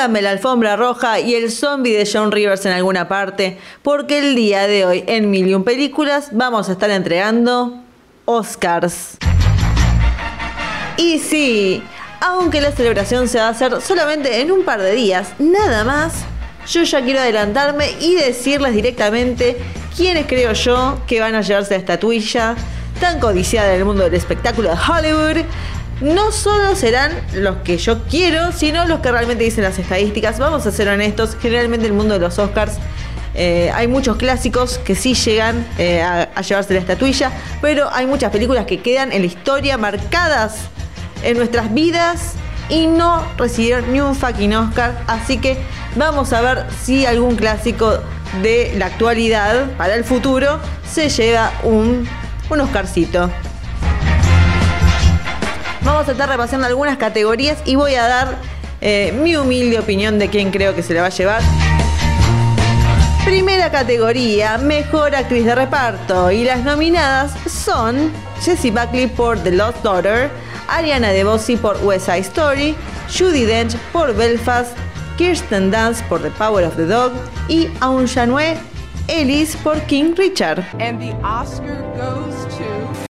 pónganme la alfombra roja y el zombie de John Rivers en alguna parte, porque el día de hoy en Million Películas vamos a estar entregando Oscars. Y sí, aunque la celebración se va a hacer solamente en un par de días, nada más, yo ya quiero adelantarme y decirles directamente quiénes creo yo que van a llevarse la estatuilla tan codiciada en el mundo del espectáculo de Hollywood no solo serán los que yo quiero, sino los que realmente dicen las estadísticas. Vamos a ser honestos, generalmente en el mundo de los Oscars eh, hay muchos clásicos que sí llegan eh, a, llevarse la estatuilla, pero hay muchas películas que quedan en la historia marcadas en nuestras vidas y no recibieron ni un fucking Oscar. Así que vamos a ver si algún clásico de la actualidad para el futuro se lleva un, un Oscarcito. Vamos a estar repasando algunas categorías y voy a dar eh, mi humilde opinión de quién creo que se le va a llevar. Primera categoría, mejor actriz de reparto. Y las nominadas son Jessie Buckley por The Lost Daughter, Ariana DeBose por West Side Story, Judy Dench por Belfast, Kirsten Dunst por The Power of the Dog y Aun Janue Ellis por King Richard. And the Oscar goes to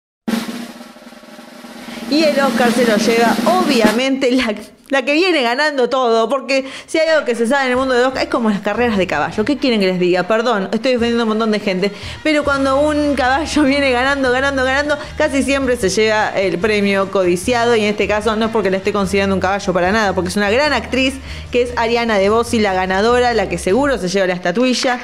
y el Oscar se lo lleva, obviamente, la, que viene ganando todo. Porque si hay algo que se sabe en el mundo de Oscar, es como las carreras de caballo. ¿Qué quieren que les diga? Perdón, estoy defendiendo a un montón de gente. Pero cuando un caballo viene ganando, ganando, ganando, casi siempre se lleva el premio codiciado. Y en este caso no es porque le esté considerando un caballo para nada, porque es una gran actriz que es Ariana De Bossi, la ganadora, la que seguro se lleva la estatuilla.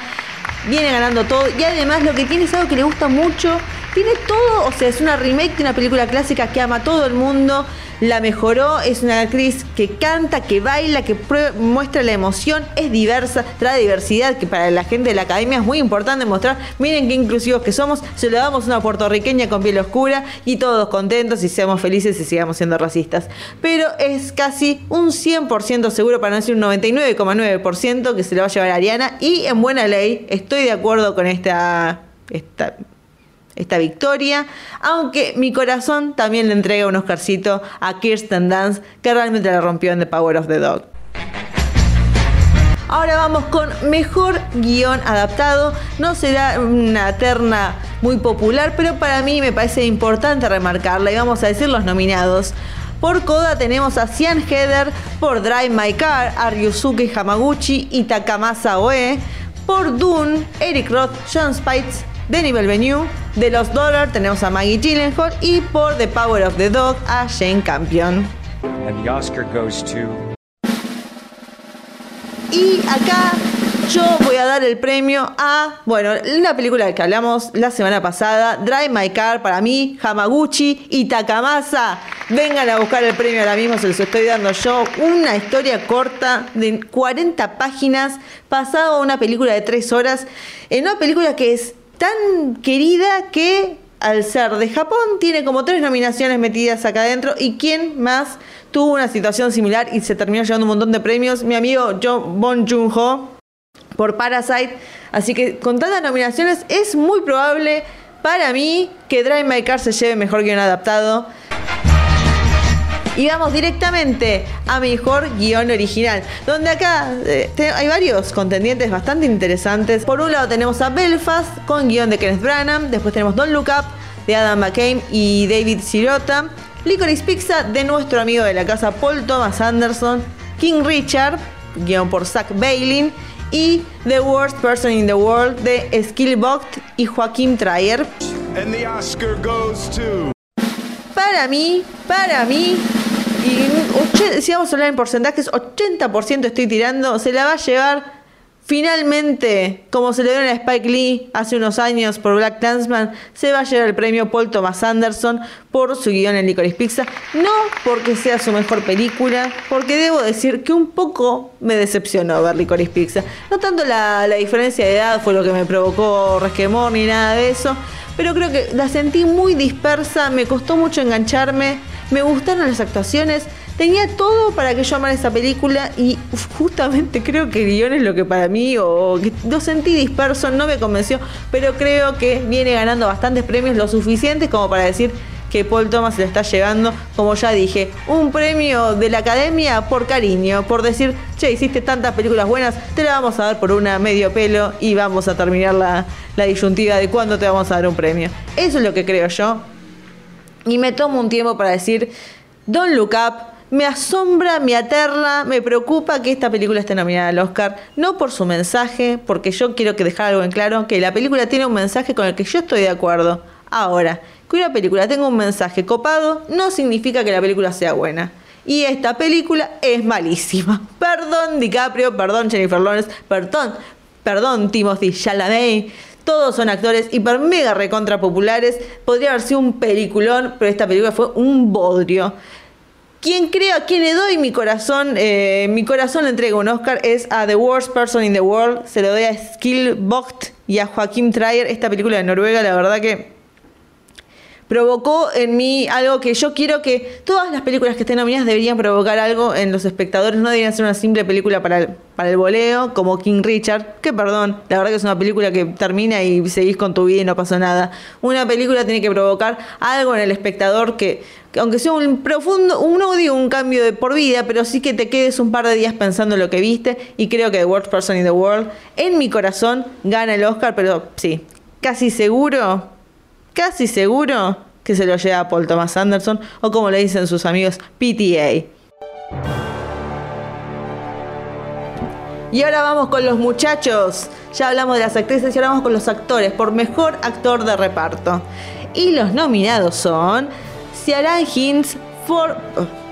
Viene ganando todo. Y además lo que tiene es algo que le gusta mucho tiene todo, o sea, es una remake de una película clásica que ama a todo el mundo, la mejoró, es una actriz que canta, que baila, que muestra la emoción, es diversa, trae diversidad, que para la gente de la academia es muy importante mostrar, miren qué inclusivos que somos, se lo damos a una puertorriqueña con piel oscura y todos contentos y seamos felices y sigamos siendo racistas. Pero es casi un 100% seguro, para no decir un 99,9% que se lo va a llevar a Ariana y en buena ley estoy de acuerdo con esta... esta esta victoria, aunque mi corazón también le entrega un Oscarcito a Kirsten Dance, que realmente la rompió en The Power of the Dog. Ahora vamos con mejor guion adaptado. No será una terna muy popular, pero para mí me parece importante remarcarla y vamos a decir los nominados. Por Coda tenemos a Cian Heather, por Drive My Car, a Ryusuke Hamaguchi y Takamasa Oe, por Dune, Eric Roth, John Spites, Denis Belvenue, de los Dollar tenemos a Maggie Gyllenhaal y por The Power of the Dog a Jane Campion. And the Oscar goes to... Y acá yo voy a dar el premio a, bueno, una película de que hablamos la semana pasada, Drive My Car, para mí, Hamaguchi y Takamasa. Vengan a buscar el premio ahora mismo, se los estoy dando yo. Una historia corta de 40 páginas, pasado a una película de 3 horas, en una película que es tan querida que al ser de Japón tiene como tres nominaciones metidas acá adentro. Y quién más tuvo una situación similar y se terminó llevando un montón de premios, mi amigo John Bon Joon-ho por Parasite, así que con tantas nominaciones es muy probable para mí que Drive My Car se lleve mejor que un adaptado. Y vamos directamente a mejor guion original, donde acá eh, hay varios contendientes bastante interesantes. Por un lado tenemos a Belfast con guion de Kenneth Branagh, después tenemos Don't Look Up de Adam McCain y David Sirota, Licorice Pizza de nuestro amigo de la casa Paul Thomas Anderson, King Richard, guion por Zach Bailin, y The Worst Person in the World de Skillbox y Joaquín Trier. Para mí, para mí, y si vamos a hablar en porcentajes, 80% estoy tirando, se la va a llevar finalmente, como dio a Spike Lee hace unos años por Black Clansman, se va a llevar el premio Paul Thomas Anderson por su guion en Licorice Pizza. No porque sea su mejor película, porque debo decir que un poco me decepcionó ver Licorice Pizza. No tanto la, la diferencia de edad fue lo que me provocó resquemor ni nada de eso, pero creo que la sentí muy dispersa, me costó mucho engancharme me gustaron las actuaciones, tenía todo para que yo amara esa película y justamente creo que el guion es lo que para mí, o lo sentí disperso, no me convenció, pero creo que viene ganando bastantes premios, lo suficientes como para decir que Paul Thomas se lo está llevando, como ya dije, un premio de la academia por cariño, por decir, che, hiciste tantas películas buenas, te la vamos a dar por una medio pelo y vamos a terminar la, la disyuntiva de cuándo te vamos a dar un premio. Eso es lo que creo yo. Y me tomo un tiempo para decir, Don't Look Up, me asombra, me aterra, me preocupa que esta película esté nominada al Oscar, no por su mensaje, porque yo quiero que dejar algo en claro, que la película tiene un mensaje con el que yo estoy de acuerdo. Ahora, que una película tenga un mensaje copado no significa que la película sea buena. Y esta película es malísima. Perdón DiCaprio, perdón Jennifer Lawrence, perdón, perdón Timothy Chalamet. Todos son actores hiper mega recontra populares. Podría haber sido un peliculón, pero esta película fue un bodrio. Quien creo, a quien le doy mi corazón, eh, mi corazón le entrego un Oscar es a The Worst Person in the World. Se lo doy a Skill Vogt y a Joaquim Trier. Esta película de Noruega, la verdad que provocó en mí algo que yo quiero que todas las películas que estén nominadas deberían provocar algo en los espectadores, no deberían ser una simple película para el, para el voleo, como King Richard, que perdón, la verdad que es una película que termina y seguís con tu vida y no pasó nada. Una película tiene que provocar algo en el espectador que, que aunque sea un profundo, un odio, un cambio de por vida, pero sí que te quedes un par de días pensando en lo que viste y creo que The Worst Person in the World, en mi corazón, gana el Oscar, pero sí, casi seguro casi seguro que se lo lleva Paul Thomas Anderson o como le dicen sus amigos PTA. Y ahora vamos con los muchachos. Ya hablamos de las actrices y ahora vamos con los actores por mejor actor de reparto. Y los nominados son Ciaran Hinds por,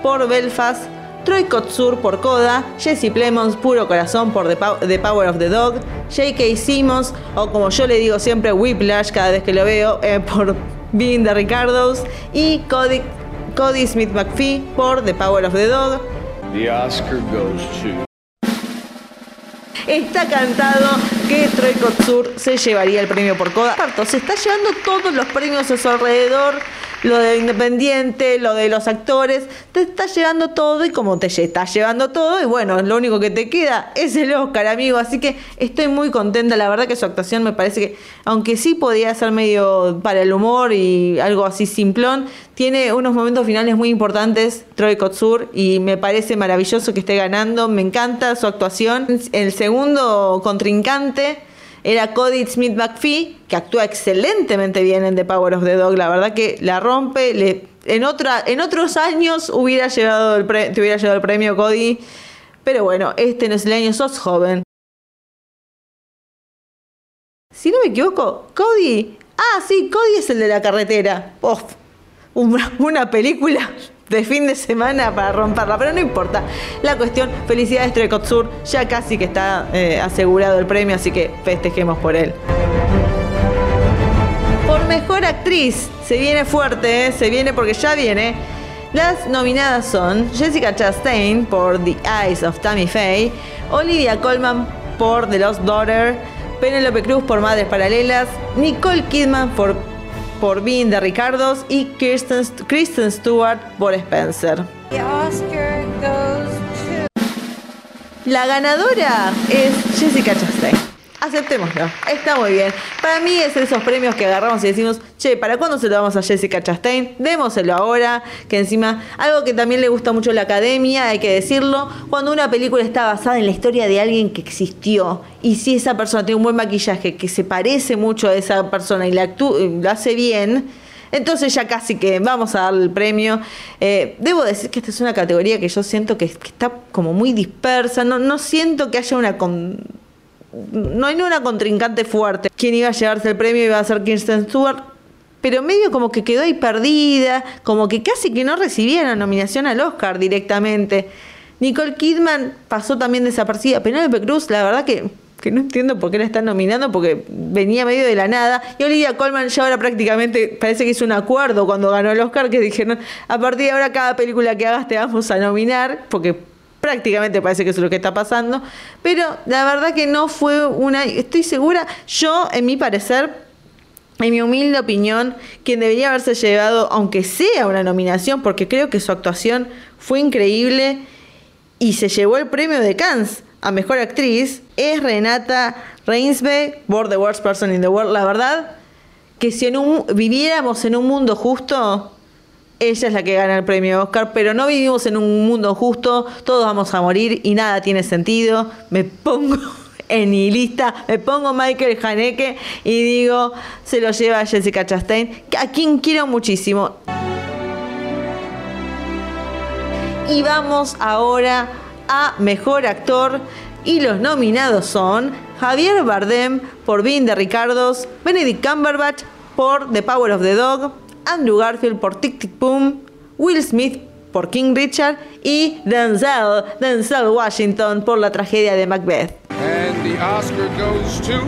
por Belfast, Troy Kotsur por Coda, Jesse Plemons, Puro Corazón por The, Pow- The Power of the Dog, J.K. Simmons, o como yo le digo siempre, Whiplash cada vez que lo veo, eh, por Being the Ricardos, y Cody, Cody Smith McPhee por The Power of the Dog. The Oscar goes to. Está cantado que Troy Kotsur se llevaría el premio por Coda. Se está llevando todos los premios a su alrededor, lo de Independiente, lo de los actores, te está llevando todo y como te está llevando todo, y bueno, lo único que te queda es el Oscar, amigo. Así que estoy muy contenta, la verdad que su actuación me parece que, aunque sí podía ser medio para el humor y algo así simplón, tiene unos momentos finales muy importantes, Troy Kotsur, y me parece maravilloso que esté ganando. Me encanta su actuación. El segundo contrincante era Cody Smith McPhee, que actúa excelentemente bien en The Power of the Dog. La verdad que la rompe. En, en otros años hubiera llevado el te hubiera llevado el premio Cody. Pero bueno, este no es el año, sos joven. Si no me equivoco, Cody. Ah, sí, Cody es el de la carretera. Uf, una película de fin de semana para romperla, pero no importa. La cuestión, felicidades Troy Kotsur, ya casi que está eh, asegurado el premio, así que festejemos por él. Por mejor actriz, se viene fuerte, ¿eh? se viene porque ya viene. Las nominadas son Jessica Chastain por The Eyes of Tammy Faye, Olivia Colman por The Lost Daughter, Penelope Cruz por Madres Paralelas, Nicole Kidman por, por Being the Ricardos y Kirsten, Kristen Stewart por Spencer. The Oscar goes to. La ganadora es Jessica Chastain. Aceptémoslo, está muy bien. Para mí es esos premios que agarramos y decimos, che, ¿para cuándo se lo damos a Jessica Chastain? Démoselo ahora, que encima, algo que también le gusta mucho la academia, hay que decirlo, cuando una película está basada en la historia de alguien que existió, y si esa persona tiene un buen maquillaje, que se parece mucho a esa persona y la actú- lo hace bien, entonces ya casi que vamos a darle el premio. Eh, debo decir que esta es una categoría que yo siento que, que está como muy dispersa. No, no siento que haya una... con- no hay una contrincante fuerte. Quien iba a llevarse el premio iba a ser Kirsten Stewart. Pero medio como que quedó ahí perdida, como que casi que no recibía la nominación al Oscar directamente. Nicole Kidman pasó también desaparecida. Penélope Cruz, la verdad que, que no entiendo por qué la están nominando, porque venía medio de la nada. Y Olivia Colman ya ahora prácticamente parece que hizo un acuerdo cuando ganó el Oscar, que dijeron, a partir de ahora cada película que hagas te vamos a nominar, porque prácticamente parece que eso es lo que está pasando. Pero la verdad que no fue una... Estoy segura, yo en mi parecer... En mi humilde opinión, quien debería haberse llevado, aunque sea una nominación, porque creo que su actuación fue increíble y se llevó el premio de Cannes a Mejor Actriz, es Renata Reinsbe por The Worst Person in the World. La verdad que si en un, viviéramos en un mundo justo, ella es la que gana el premio Oscar, pero no vivimos en un mundo justo, todos vamos a morir y nada tiene sentido. Me pongo en mi lista, me pongo Michael Haneke y digo, se lo lleva Jessica Chastain, a quien quiero muchísimo. Y vamos ahora a Mejor Actor. Y los nominados son Javier Bardem por Being de Ricardos, Benedict Cumberbatch por The Power of the Dog, Andrew Garfield por Tic Tic Boom, Will Smith por King Richard y Denzel, Denzel Washington por la tragedia de Macbeth. And the Oscar goes to.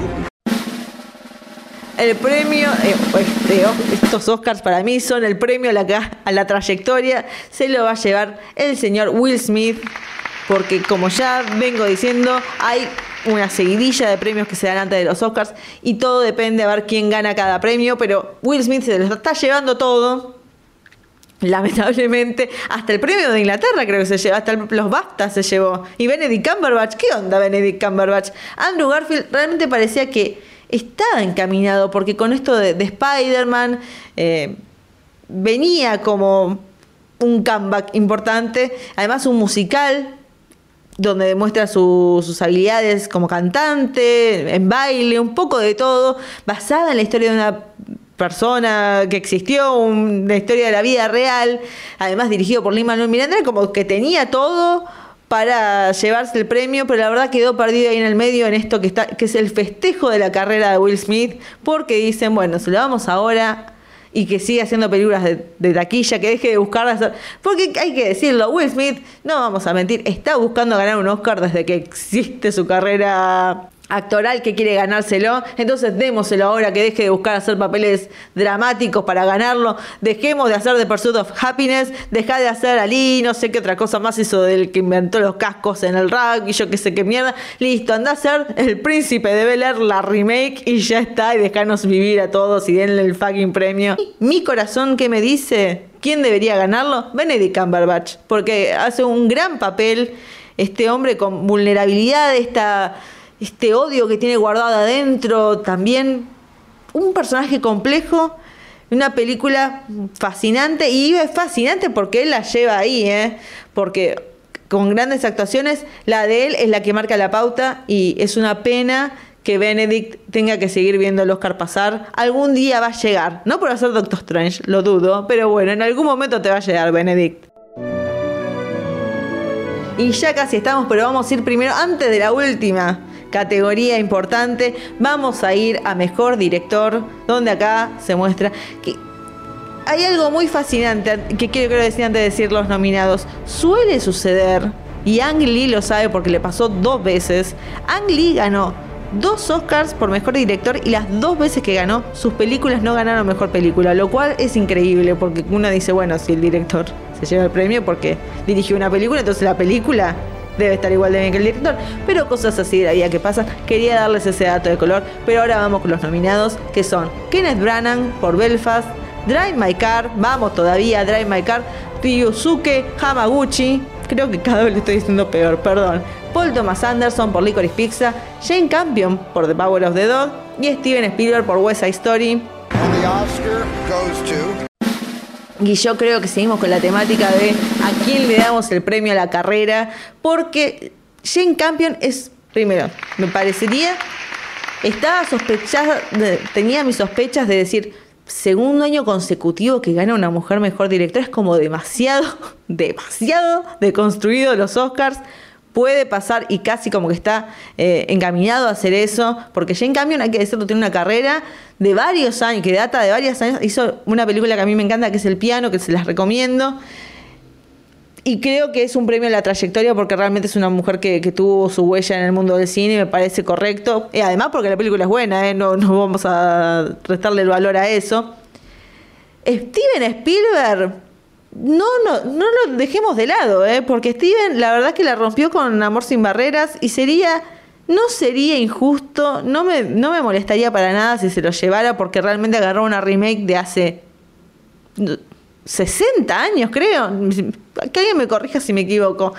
El premio, eh, este, estos Oscars para mí son el premio a la, a la trayectoria, se lo va a llevar el señor Will Smith, porque como ya vengo diciendo, hay una seguidilla de premios que se dan antes de los Oscars y todo depende a ver quién gana cada premio, pero Will Smith se lo está llevando todo. Lamentablemente, hasta el premio de Inglaterra creo que se lleva, hasta el- los BAFTA se llevó. Y Benedict Cumberbatch, ¿qué onda Benedict Cumberbatch? Andrew Garfield realmente parecía que estaba encaminado, porque con esto de, de Spider-Man eh, venía como un comeback importante, además un musical donde demuestra su- sus habilidades como cantante, en baile, un poco de todo, basada en la historia de una persona que existió, un- una historia de la vida real, además dirigido por Lin Manuel Miranda, como que tenía todo para llevarse el premio, pero la verdad quedó perdido ahí en el medio en esto que está, que es el festejo de la carrera de Will Smith, porque dicen, bueno, se lo damos ahora y que siga haciendo películas de, de taquilla, que deje de buscar hacer. Porque hay que decirlo, Will Smith, no vamos a mentir, está buscando ganar un Oscar desde que existe su carrera actoral que quiere ganárselo, entonces démoselo ahora que deje de buscar hacer papeles dramáticos para ganarlo, dejemos de hacer The Pursuit of Happiness, deja de hacer Ali, no sé qué otra cosa más hizo del que inventó los cascos en el rugby, yo qué sé qué mierda, listo, anda a ser el príncipe de Bel Air, la remake y ya está, y dejanos vivir a todos y denle el fucking premio. Mi corazón, ¿qué me dice? ¿Quién debería ganarlo? Benedict Cumberbatch, porque hace un gran papel este hombre con vulnerabilidad, esta este odio que tiene guardado adentro, también un personaje complejo, una película fascinante y es fascinante porque él la lleva ahí, ¿eh? porque con grandes actuaciones, la de él es la que marca la pauta y es una pena que Benedict tenga que seguir viendo el Oscar pasar. Algún día va a llegar, no por hacer Doctor Strange, lo dudo, pero bueno, en algún momento te va a llegar Benedict. Y ya casi estamos, pero vamos a ir primero, antes de la última categoría importante, vamos a ir a Mejor Director, donde acá se muestra que hay algo muy fascinante que quiero, quiero decir antes de decir los nominados. Suele suceder, y Ang Lee lo sabe porque le pasó dos veces, Ang Lee ganó dos Oscars por Mejor Director y las dos veces que ganó, sus películas no ganaron Mejor Película, lo cual es increíble porque uno dice, bueno, si el director se lleva el premio porque dirigió una película, entonces la película debe estar igual de bien que el director, pero cosas así de la vida que pasan. Quería darles ese dato de color, pero ahora vamos con los nominados, que son Kenneth Branagh por Belfast, Drive My Car, vamos todavía, Drive My Car, Ryusuke Hamaguchi, creo que cada vez le estoy diciendo peor, perdón. Paul Thomas Anderson por Licorice Pizza, Jane Campion por The Power of the Dog y Steven Spielberg por West Side Story. Y yo creo que seguimos con la temática de a quién le damos el premio a la carrera, porque Jane Campion es, primero, me parecería, estaba sospechada, tenía mis sospechas de decir, segundo año consecutivo que gana una mujer mejor directora, es como demasiado, demasiado deconstruido los Oscars. Puede pasar y casi como que está eh, encaminado a hacer eso, porque Jane Campion, hay que decirlo, tiene una carrera de varios años, que data de varios años. Hizo una película que a mí me encanta, que es El Piano, que se las recomiendo. Y creo que es un premio a la trayectoria porque realmente es una mujer que, tuvo su huella en el mundo del cine me parece correcto. Y además porque la película es buena, ¿eh? no, no vamos a restarle el valor a eso. Steven Spielberg, no, no, no lo dejemos de lado, ¿eh? porque Steven la verdad que la rompió con Amor sin Barreras y sería, no sería injusto, no me, no me molestaría para nada si se lo llevara porque realmente agarró una remake de hace 60 años, creo. Que alguien me corrija si me equivoco.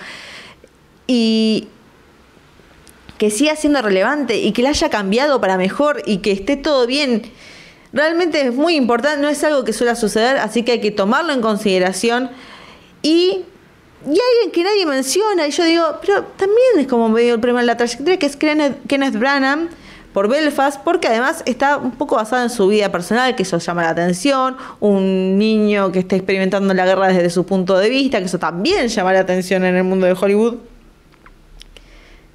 Y que siga siendo relevante y que la haya cambiado para mejor y que esté todo bien. Realmente es muy importante, no es algo que suele suceder, así que hay que tomarlo en consideración. Y, y alguien que nadie menciona, y yo digo, pero también es como medio el premio en la trayectoria, que es Kenneth, Branagh por Belfast, porque además está un poco basado en su vida personal, que eso llama la atención, un niño que está experimentando la guerra desde su punto de vista, que eso también llama la atención en el mundo de Hollywood.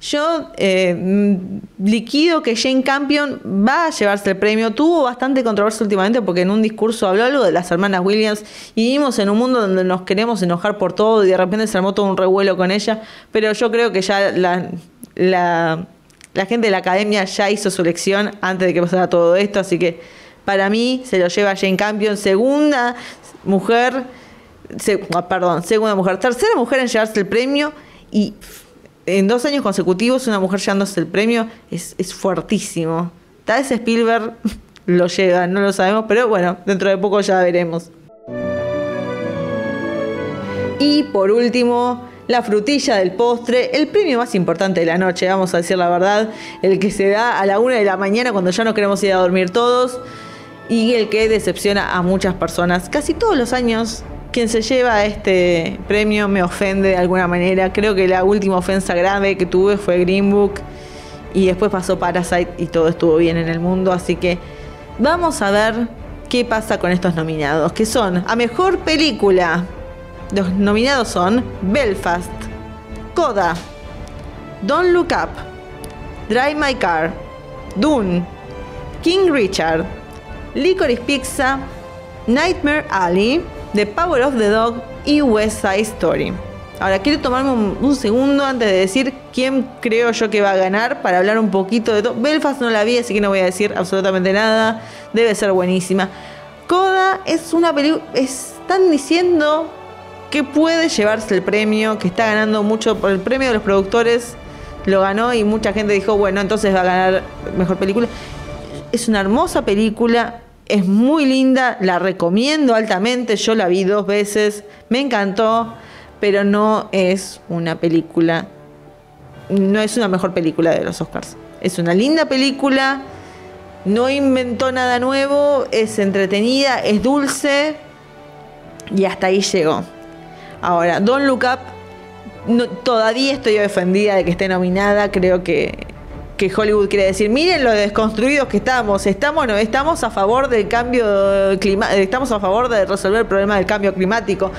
Yo eh, mm, liquido que Jane Campion va a llevarse el premio. Tuvo bastante controversia últimamente porque en un discurso habló algo de las hermanas Williams y vivimos en un mundo donde nos queremos enojar por todo y de repente se armó todo un revuelo con ella. Pero yo creo que ya la, la, gente de la academia ya hizo su elección antes de que pasara todo esto. Así que para mí se lo lleva Jane Campion, segunda mujer, ah, perdón, segunda mujer, tercera mujer en llevarse el premio y en dos años consecutivos una mujer llevándose el premio es, es fuertísimo. Tal vez Spielberg lo llega, no lo sabemos, pero bueno, dentro de poco ya veremos. Y por último, la frutilla del postre, el premio más importante de la noche, vamos a decir la verdad, el que se da a la una de la mañana cuando ya no queremos ir a dormir todos y el que decepciona a muchas personas. Casi todos los años quien se lleva este premio me ofende de alguna manera. Creo que la última ofensa grave que tuve fue Green Book y después pasó Parasite y todo estuvo bien en el mundo, así que vamos a ver qué pasa con estos nominados, que son a mejor película. Los nominados son Belfast, Coda, Don't Look Up, Drive My Car, Dune, King Richard, Licorice Pizza, Nightmare Alley, The Power of the Dog y West Side Story. Ahora quiero tomarme un, un segundo antes de decir quién creo yo que va a ganar para hablar un poquito de todo. Belfast no la vi, así que no voy a decir absolutamente nada. Debe ser buenísima. Coda es una película. Están diciendo que puede llevarse el premio, que está ganando mucho por el premio de los productores. Lo ganó y mucha gente dijo, bueno, entonces va a ganar mejor película. Es una hermosa película, es muy linda, la recomiendo altamente. Yo la vi dos veces, me encantó, pero no es una película, no es una mejor película de los Oscars. Es una linda película, no inventó nada nuevo, es entretenida, es dulce y hasta ahí llegó. Ahora, Don't Look Up, todavía estoy ofendida de que esté nominada. Creo que, que Hollywood quiere decir, miren lo desconstruidos que estamos. Estamos, no, estamos a favor del cambio climático, estamos a favor de resolver el problema del cambio climático.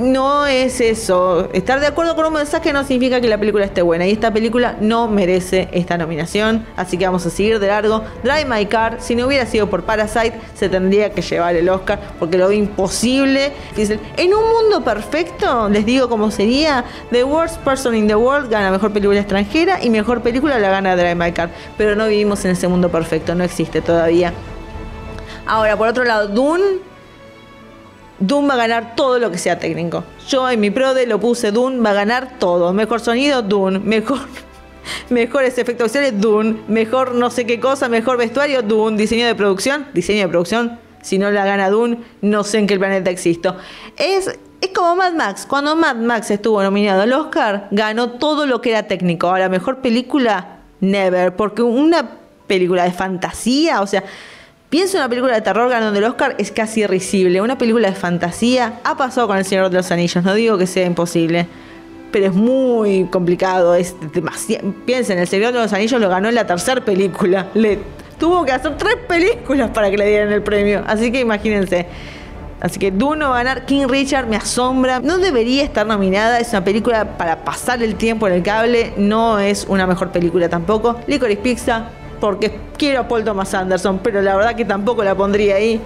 No es eso. Estar de acuerdo con un mensaje no significa que la película esté buena. Y esta película no merece esta nominación. Así que vamos a seguir de largo. Drive My Car, si no hubiera sido por Parasite, se tendría que llevar el Oscar. Porque lo veo imposible. Dicen, en un mundo perfecto, les digo cómo sería. The Worst Person in the World gana mejor película extranjera. Y mejor película la gana Drive My Car. Pero no vivimos en ese mundo perfecto. No existe todavía. Ahora, por otro lado, Dune. Dune va a ganar todo lo que sea técnico. Yo en mi prode lo puse Dune va a ganar todo. Mejor sonido, Dune. Mejor, mejores efectos visuales, Dune. Mejor no sé qué cosa, mejor vestuario, Dune. Diseño de producción, diseño de producción. Si no la gana Dune, no sé en qué planeta existo. Es, es como Mad Max. Cuando Mad Max estuvo nominado al Oscar, ganó todo lo que era técnico. Ahora, mejor película, never. Porque una película de fantasía, o sea, Pienso en una película de terror ganando el Oscar, es casi irrisible. Una película de fantasía ha pasado con El Señor de los Anillos. No digo que sea imposible, pero es muy complicado. Es demasiado. Piensen, El Señor de los Anillos lo ganó en la tercera película. Le tuvo que hacer tres películas para que le dieran el premio. Así que imagínense. Así que Dune va a ganar. King Richard me asombra. No debería estar nominada. Es una película para pasar el tiempo en el cable. No es una mejor película tampoco. Licorice Pizza, porque quiero a Paul Thomas Anderson, pero la verdad que tampoco la pondría ahí.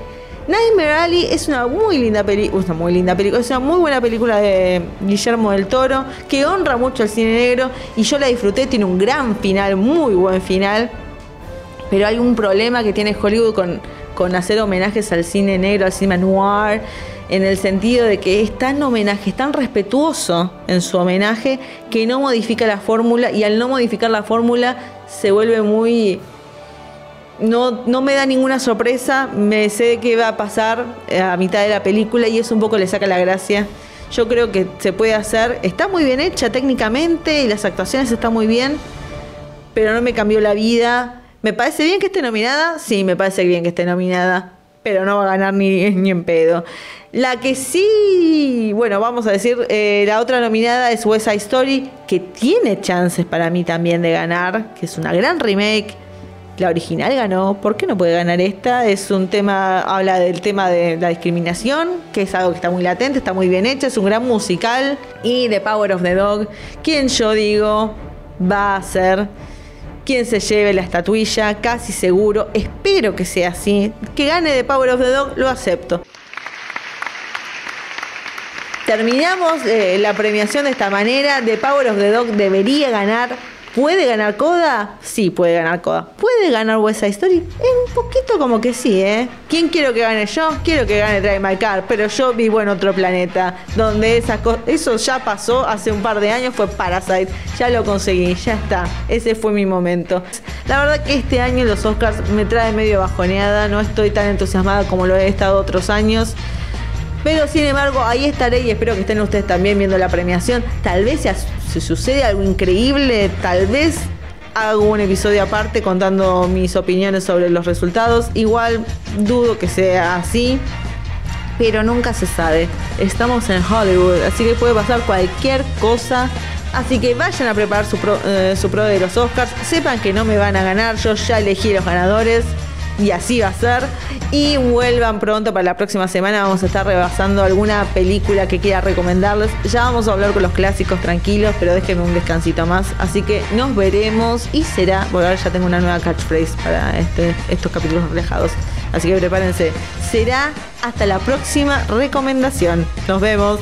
Nightmare Alley es una muy linda película, una muy linda película, es una muy buena película de Guillermo del Toro, que honra mucho el cine negro y yo la disfruté, tiene un gran final, muy buen final, pero hay un problema que tiene Hollywood con, con hacer homenajes al cine negro, al cine noir, en el sentido de que es tan homenaje, es tan respetuoso en su homenaje que no modifica la fórmula y al no modificar la fórmula se vuelve muy... No, no me da ninguna sorpresa, me sé qué va a pasar a mitad de la película y eso un poco le saca la gracia. Yo creo que se puede hacer, está muy bien hecha técnicamente y las actuaciones están muy bien, pero no me cambió la vida ¿Me parece bien que esté nominada? Sí, me parece bien que esté nominada. Pero no va a ganar ni, ni en pedo. La que sí, bueno, vamos a decir, eh, la otra nominada es West Side Story, que tiene chances para mí también de ganar, que es una gran remake. La original ganó, ¿por qué no puede ganar esta? Es un tema, habla del tema de la discriminación, que es algo que está muy latente, está muy bien hecha, es un gran musical. Y The Power of the Dog, quien yo digo va a ser quien se lleve la estatuilla, casi seguro, espero que sea así. Que gane The Power of the Dog, lo acepto. Terminamos eh, la premiación de esta manera. The Power of the Dog debería ganar. ¿Puede ganar Coda? Sí, puede ganar Coda. ¿Puede ganar West Side Story? Un poquito como que sí, ¿eh? ¿Quién quiero que gane yo? Quiero que gane Drive My Car, pero yo vivo en otro planeta, donde esas cosas... Eso ya pasó hace un par de años, fue Parasite. Ya lo conseguí, ya está. Ese fue mi momento. La verdad que este año los Oscars me trae medio bajoneada, no estoy tan entusiasmada como lo he estado otros años. Pero sin embargo, ahí estaré y espero que estén ustedes también viendo la premiación. Tal vez si sucede algo increíble, tal vez hago un episodio aparte contando mis opiniones sobre los resultados. Igual dudo que sea así, pero nunca se sabe. Estamos en Hollywood, así que puede pasar cualquier cosa. Así que vayan a preparar su eh, su pro de los Oscars. Sepan que no me van a ganar, yo ya elegí los ganadores y así va a ser. Y vuelvan pronto para la próxima semana. Vamos a estar rebasando alguna película que quiera recomendarles. Ya vamos a hablar con los clásicos tranquilos, pero déjenme un descansito más. Así que nos veremos y será. Bueno, ahora ya tengo una nueva catchphrase para este, estos capítulos reflejados. Así que prepárense. Será hasta la próxima recomendación. Nos vemos.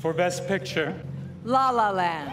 For Best Picture, La La Land.